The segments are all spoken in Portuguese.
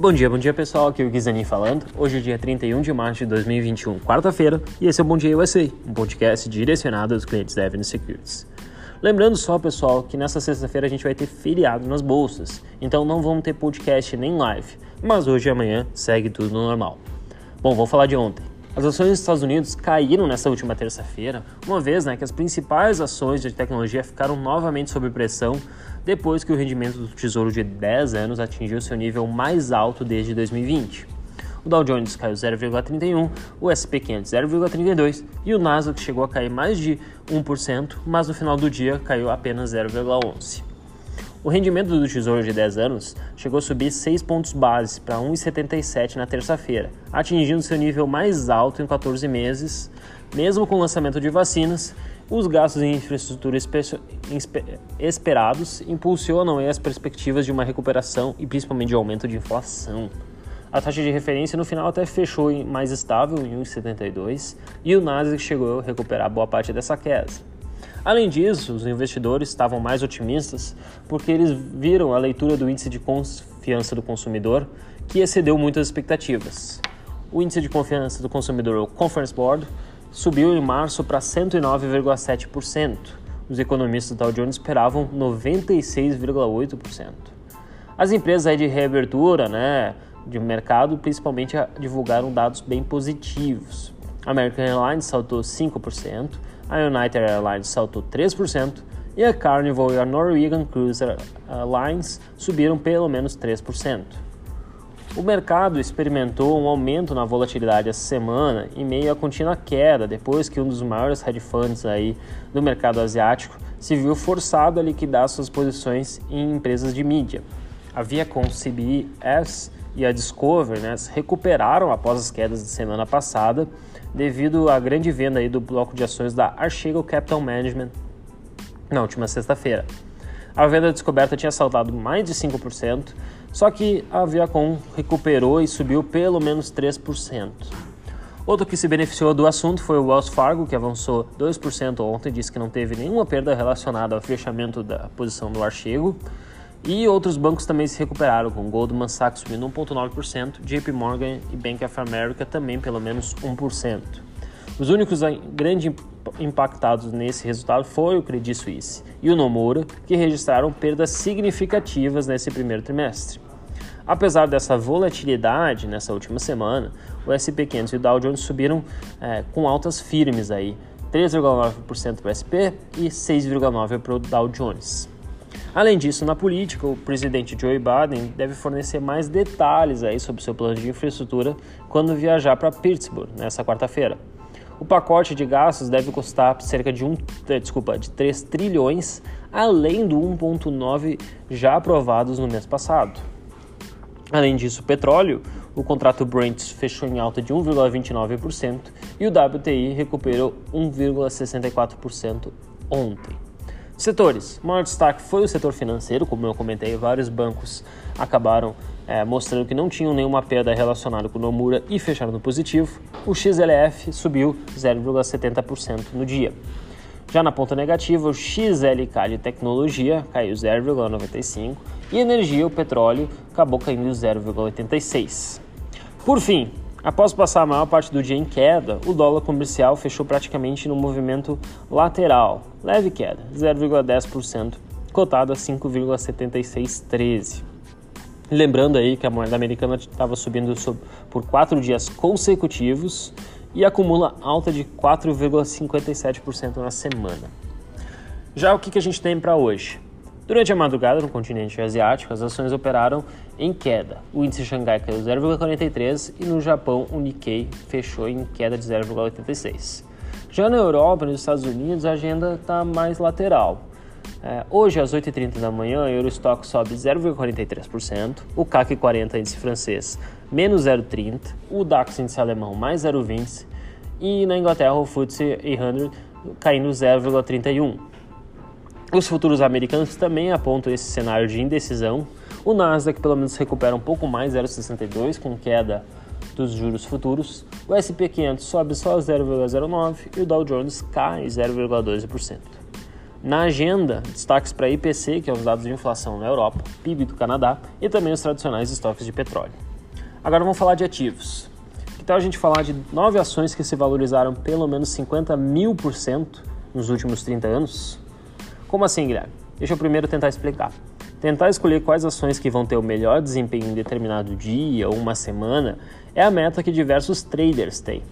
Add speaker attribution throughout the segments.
Speaker 1: Bom dia, bom dia pessoal, aqui é o Guizani falando. Hoje é dia 31 de março de 2021, quarta-feira, e esse é o Bom Dia USA, um podcast direcionado aos clientes da Avenue Securities. Lembrando só, pessoal, que nessa sexta-feira a gente vai ter feriado nas bolsas, então não vamos ter podcast nem live, mas hoje e amanhã segue tudo normal. Bom, vamos falar de ontem. As ações dos Estados Unidos caíram nessa última terça-feira, uma vez né, que as principais ações de tecnologia ficaram novamente sob pressão depois que o rendimento do Tesouro de 10 anos atingiu seu nível mais alto desde 2020. O Dow Jones caiu 0,31, o S&P 500 0,32 e o Nasdaq chegou a cair mais de 1%, mas no final do dia caiu apenas 0,11. O rendimento do Tesouro de 10 anos chegou a subir 6 pontos base para 1,77 na terça-feira, atingindo seu nível mais alto em 14 meses. Mesmo com o lançamento de vacinas, os gastos em infraestrutura esperados impulsionam as perspectivas de uma recuperação e principalmente de aumento de inflação. A taxa de referência no final até fechou mais estável em 1,72 e o Nasdaq chegou a recuperar boa parte dessa queda. Além disso, os investidores estavam mais otimistas porque eles viram a leitura do índice de confiança do consumidor, que excedeu muitas expectativas. O índice de confiança do consumidor, o Conference Board, subiu em março para 109,7%. Os economistas Dow Jones esperavam 96,8%. As empresas de reabertura, né, de mercado, principalmente divulgaram dados bem positivos. A American Airlines saltou 5%, a United Airlines saltou 3% e a Carnival e a Norwegian Cruise Lines subiram pelo menos 3%. O mercado experimentou um aumento na volatilidade essa semana em meio à contínua queda depois que um dos maiores hedge funds aí do mercado asiático se viu forçado a liquidar suas posições em empresas de mídia. A Viacom CBS e a Discover né, recuperaram após as quedas de semana passada devido à grande venda aí do bloco de ações da Archegos Capital Management na última sexta-feira. A venda descoberta tinha saltado mais de 5%, só que a Viacom recuperou e subiu pelo menos 3%. Outro que se beneficiou do assunto foi o Wells Fargo, que avançou 2% ontem, disse que não teve nenhuma perda relacionada ao fechamento da posição do Archego. E outros bancos também se recuperaram, com Goldman Sachs subindo 1,9%, JP Morgan e Bank of America também pelo menos 1%. Os únicos grandes impactados nesse resultado foi o Credit Suisse e o Nomura, que registraram perdas significativas nesse primeiro trimestre. Apesar dessa volatilidade nessa última semana, o S&P 500 e o Dow Jones subiram é, com altas firmes aí, 3,9% para o SP e 6,9% para o Dow Jones. Além disso, na política, o presidente Joe Biden deve fornecer mais detalhes aí sobre seu plano de infraestrutura quando viajar para Pittsburgh nessa quarta-feira. O pacote de gastos deve custar cerca de, um, eh, desculpa, de 3 trilhões, além do 1,9 já aprovados no mês passado. Além disso, petróleo, o contrato Brent fechou em alta de 1,29% e o WTI recuperou 1,64% ontem. Setores. O maior destaque foi o setor financeiro, como eu comentei, vários bancos acabaram é, mostrando que não tinham nenhuma perda relacionada com o Nomura e fecharam no positivo. O XLF subiu 0,70% no dia. Já na ponta negativa, o XLK de tecnologia caiu 0,95% e energia, o petróleo, acabou caindo 0,86%. Por fim, Após passar a maior parte do dia em queda, o dólar comercial fechou praticamente no movimento lateral, leve queda, 0,10%, cotado a 5,7613. Lembrando aí que a moeda americana estava subindo por quatro dias consecutivos e acumula alta de 4,57% na semana. Já o que a gente tem para hoje? Durante a madrugada, no continente asiático, as ações operaram em queda. O índice Xangai caiu 0,43 e no Japão o Nikkei fechou em queda de 0,86. Já na Europa e nos Estados Unidos a agenda está mais lateral. É, hoje, às 8h30 da manhã, o Eurostock sobe 0,43%, o CAC 40 índice francês menos 0,30%, o DAX índice alemão mais 0,20% e na Inglaterra o FTSE 100 caindo 0,31%. Os futuros americanos também apontam esse cenário de indecisão. O Nasdaq pelo menos recupera um pouco mais, 0,62, com queda dos juros futuros. O S&P 500 sobe só 0,09 e o Dow Jones cai 0,12%. Na agenda, destaques para IPC, que é os dados de inflação na Europa, PIB do Canadá e também os tradicionais estoques de petróleo. Agora vamos falar de ativos. Que tal a gente falar de nove ações que se valorizaram pelo menos 50 mil por cento nos últimos 30 anos? Como assim, Guilherme? Deixa eu primeiro tentar explicar. Tentar escolher quais ações que vão ter o melhor desempenho em determinado dia ou uma semana é a meta que diversos traders têm.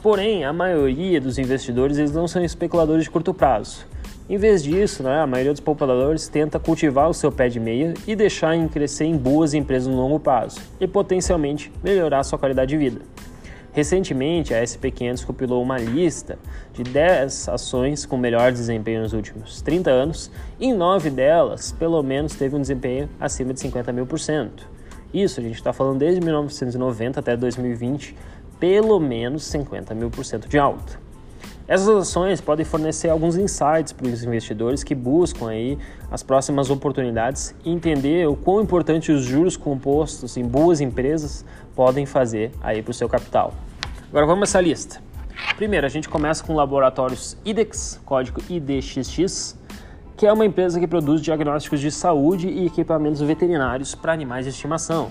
Speaker 1: Porém, a maioria dos investidores eles não são especuladores de curto prazo. Em vez disso, né, a maioria dos poupadores tenta cultivar o seu pé de meia e deixar em crescer em boas empresas no longo prazo e potencialmente melhorar sua qualidade de vida. Recentemente, a SP500 compilou uma lista de 10 ações com melhor desempenho nos últimos 30 anos e em 9 delas, pelo menos, teve um desempenho acima de 50 mil por cento. Isso a gente está falando desde 1990 até 2020, pelo menos 50 mil por cento de alta. Essas ações podem fornecer alguns insights para os investidores que buscam aí as próximas oportunidades e entender o quão importante os juros compostos em boas empresas podem fazer aí para o seu capital. Agora vamos essa lista. Primeiro, a gente começa com laboratórios IDEX, código IDXX, que é uma empresa que produz diagnósticos de saúde e equipamentos veterinários para animais de estimação.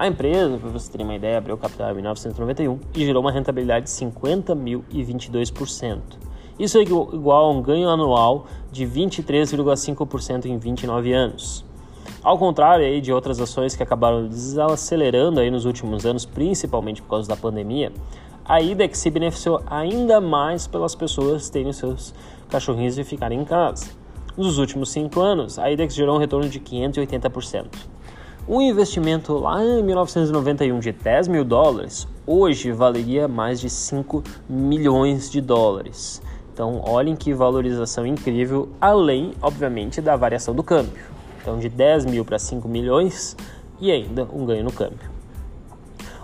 Speaker 1: A empresa, para você ter uma ideia, abriu capital em 1991 e gerou uma rentabilidade de 50.022%. Isso é igual a um ganho anual de 23,5% em 29 anos. Ao contrário aí de outras ações que acabaram desacelerando aí nos últimos anos, principalmente por causa da pandemia, a IDEX se beneficiou ainda mais pelas pessoas terem seus cachorrinhos e ficarem em casa. Nos últimos cinco anos, a IDEX gerou um retorno de 580%. Um investimento lá em 1991 de 10 mil dólares, hoje valeria mais de 5 milhões de dólares. Então, olhem que valorização incrível, além, obviamente, da variação do câmbio. Então, de 10 mil para 5 milhões e ainda um ganho no câmbio.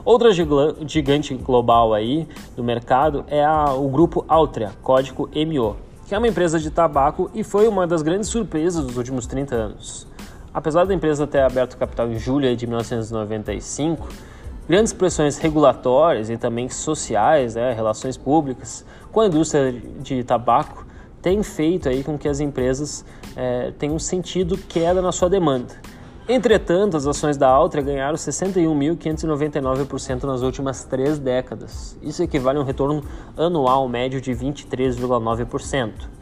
Speaker 1: Outra gigante global aí do mercado é a, o grupo Altria, código MO, que é uma empresa de tabaco e foi uma das grandes surpresas dos últimos 30 anos. Apesar da empresa ter aberto capital em julho de 1995, grandes pressões regulatórias e também sociais, né, relações públicas com a indústria de tabaco têm feito aí com que as empresas é, tenham sentido queda na sua demanda. Entretanto, as ações da Altria ganharam 61.599% nas últimas três décadas. Isso equivale a um retorno anual médio de 23,9%.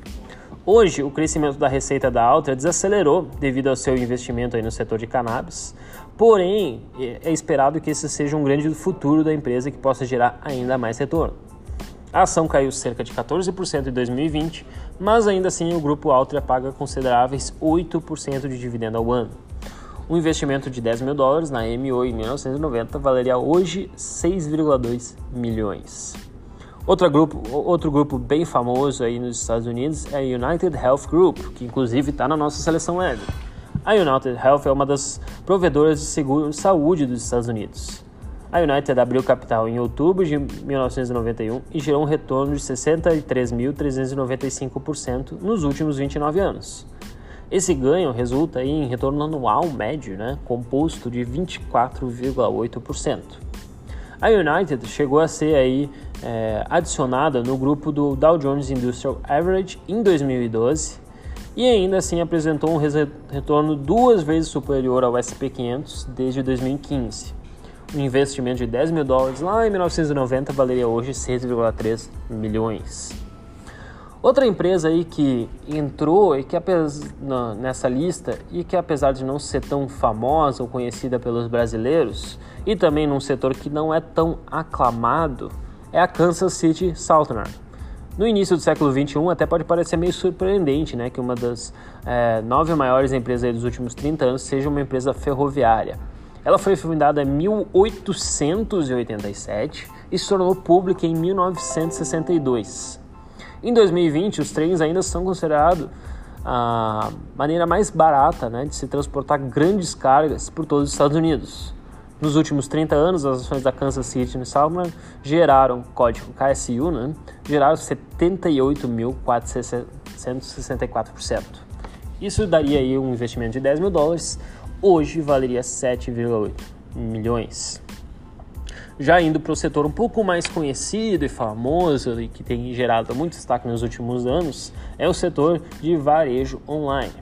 Speaker 1: Hoje, o crescimento da receita da Altria desacelerou devido ao seu investimento aí no setor de cannabis, porém, é esperado que esse seja um grande futuro da empresa que possa gerar ainda mais retorno. A ação caiu cerca de 14% em 2020, mas ainda assim o grupo Altria paga consideráveis 8% de dividendo ao ano. Um investimento de 10 mil dólares na MO em 1990 valeria hoje 6,2 milhões. Outro grupo, outro grupo bem famoso aí nos Estados Unidos é a United Health Group, que inclusive está na nossa seleção web. A United Health é uma das provedoras de seguro de saúde dos Estados Unidos. A United abriu capital em outubro de 1991 e gerou um retorno de 63.395% nos últimos 29 anos. Esse ganho resulta em retorno anual médio, né, composto de 24,8%. A United chegou a ser aí é, adicionada no grupo do Dow Jones Industrial Average em 2012 e ainda assim apresentou um retorno duas vezes superior ao SP500 desde 2015. Um investimento de 10 mil dólares lá em 1990 valeria hoje 6,3 milhões. Outra empresa aí que entrou e que nessa lista e que apesar de não ser tão famosa ou conhecida pelos brasileiros e também num setor que não é tão aclamado é a Kansas City Southern. No início do século XXI, até pode parecer meio surpreendente né, que uma das é, nove maiores empresas dos últimos 30 anos seja uma empresa ferroviária. Ela foi fundada em 1887 e se tornou pública em 1962. Em 2020, os trens ainda são considerados a maneira mais barata né, de se transportar grandes cargas por todos os Estados Unidos. Nos últimos 30 anos, as ações da Kansas City e Salman geraram, código KSU, né, geraram 78.464%. Isso daria aí um investimento de 10 mil dólares, hoje valeria 7,8 milhões. Já indo para o setor um pouco mais conhecido e famoso e que tem gerado muito destaque nos últimos anos, é o setor de varejo online.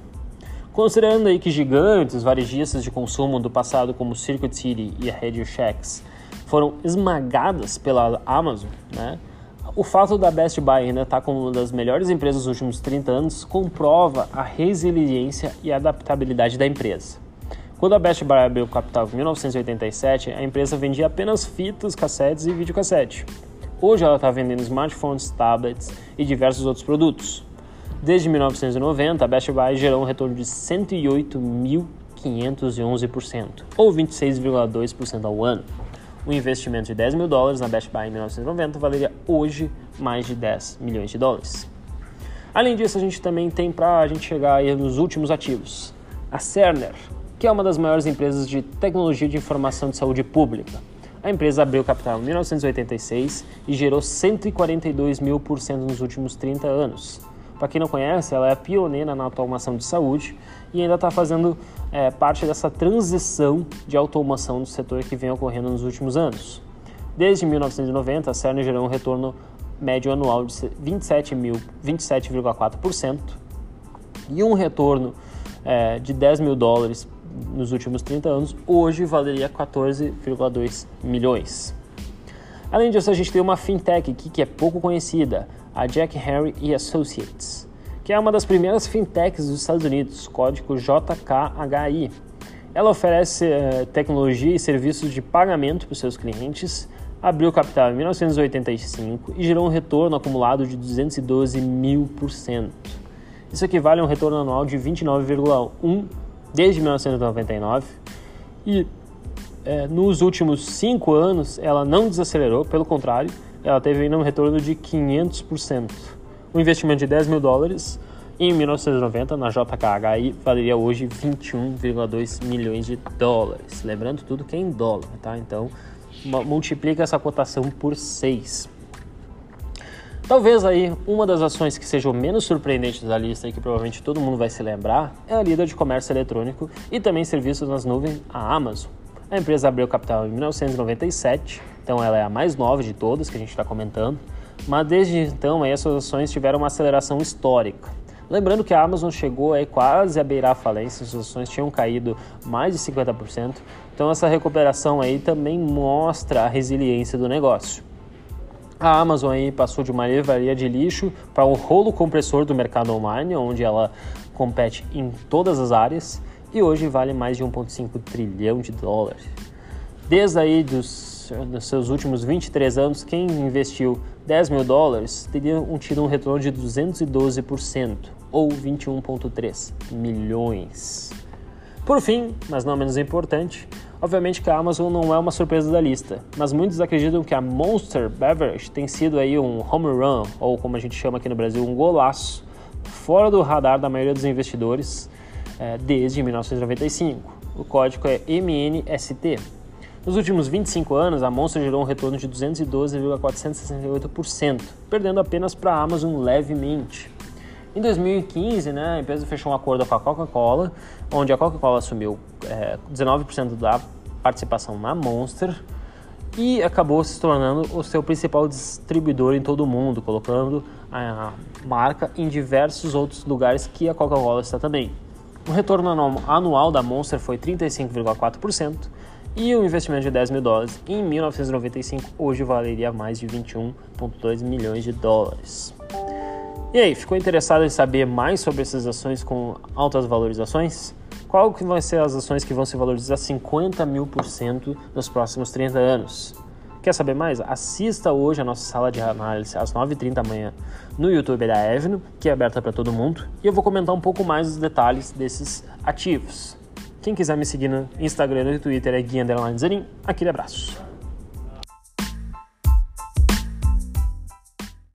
Speaker 1: Considerando aí que gigantes varejistas de consumo do passado como Circuit City e a Radio Shacks foram esmagadas pela Amazon, né? O fato da Best Buy ainda estar tá como uma das melhores empresas dos últimos 30 anos comprova a resiliência e adaptabilidade da empresa. Quando a Best Buy abriu capital em 1987, a empresa vendia apenas fitas, cassetes e videocassete. Hoje ela está vendendo smartphones, tablets e diversos outros produtos. Desde 1990, a Best Buy gerou um retorno de 108.511%, ou 26,2% ao ano. O investimento de 10 mil dólares na Best Buy em 1990 valeria hoje mais de 10 milhões de dólares. Além disso, a gente também tem para a gente chegar nos últimos ativos. A Cerner, que é uma das maiores empresas de tecnologia de informação de saúde pública. A empresa abriu capital em 1986 e gerou 142 mil por cento nos últimos 30 anos. Para quem não conhece, ela é pioneira na automação de saúde e ainda está fazendo é, parte dessa transição de automação do setor que vem ocorrendo nos últimos anos. Desde 1990, a Cerner gerou um retorno médio anual de 27,4% e um retorno é, de 10 mil dólares nos últimos 30 anos, hoje valeria 14,2 milhões. Além disso, a gente tem uma fintech aqui que é pouco conhecida, a Jack Henry Associates, que é uma das primeiras fintechs dos Estados Unidos, código JKHI. Ela oferece eh, tecnologia e serviços de pagamento para os seus clientes, abriu capital em 1985 e gerou um retorno acumulado de 212 mil por cento. Isso equivale a um retorno anual de 29,1 desde 1999 e é, nos últimos cinco anos ela não desacelerou, pelo contrário, ela teve ainda um retorno de 500%. O investimento de 10 mil dólares em 1990 na JKHI valeria hoje 21,2 milhões de dólares. Lembrando tudo que é em dólar, tá? Então multiplica essa cotação por 6. Talvez aí uma das ações que sejam menos surpreendentes da lista e que provavelmente todo mundo vai se lembrar é a líder de comércio eletrônico e também serviços nas nuvens, a Amazon. A empresa abriu capital em 1997, então ela é a mais nova de todas que a gente está comentando, mas desde então aí, as suas ações tiveram uma aceleração histórica. Lembrando que a Amazon chegou aí quase a beirar a falência, suas ações tinham caído mais de 50%, então essa recuperação aí também mostra a resiliência do negócio. A Amazon aí passou de uma livraria de lixo para um rolo compressor do mercado online, onde ela compete em todas as áreas e hoje vale mais de 1,5 trilhão de dólares. Desde aí dos, dos, seus últimos 23 anos, quem investiu 10 mil dólares teria tido um retorno de 212%, ou 21,3 milhões. Por fim, mas não menos importante, Obviamente que a Amazon não é uma surpresa da lista, mas muitos acreditam que a Monster Beverage tem sido aí um home run, ou como a gente chama aqui no Brasil, um golaço, fora do radar da maioria dos investidores é, desde 1995. O código é MNST. Nos últimos 25 anos, a Monster gerou um retorno de 212,468%, perdendo apenas para a Amazon levemente. Em 2015, né, a empresa fechou um acordo com a Coca-Cola, onde a Coca-Cola assumiu é, 19% da participação na Monster e acabou se tornando o seu principal distribuidor em todo o mundo, colocando a marca em diversos outros lugares que a Coca-Cola está também. O retorno anual da Monster foi 35,4% e o investimento de 10 mil dólares em 1995 hoje valeria mais de 21,2 milhões de dólares. E aí, ficou interessado em saber mais sobre essas ações com altas valorizações? Qual que vão ser as ações que vão se valorizar 50 mil por cento nos próximos 30 anos? Quer saber mais? Assista hoje a nossa sala de análise às 9h30 da manhã no YouTube da Evno, que é aberta para todo mundo, e eu vou comentar um pouco mais os detalhes desses ativos. Quem quiser me seguir no Instagram e no Twitter é Gui Zanin. Aquele abraço.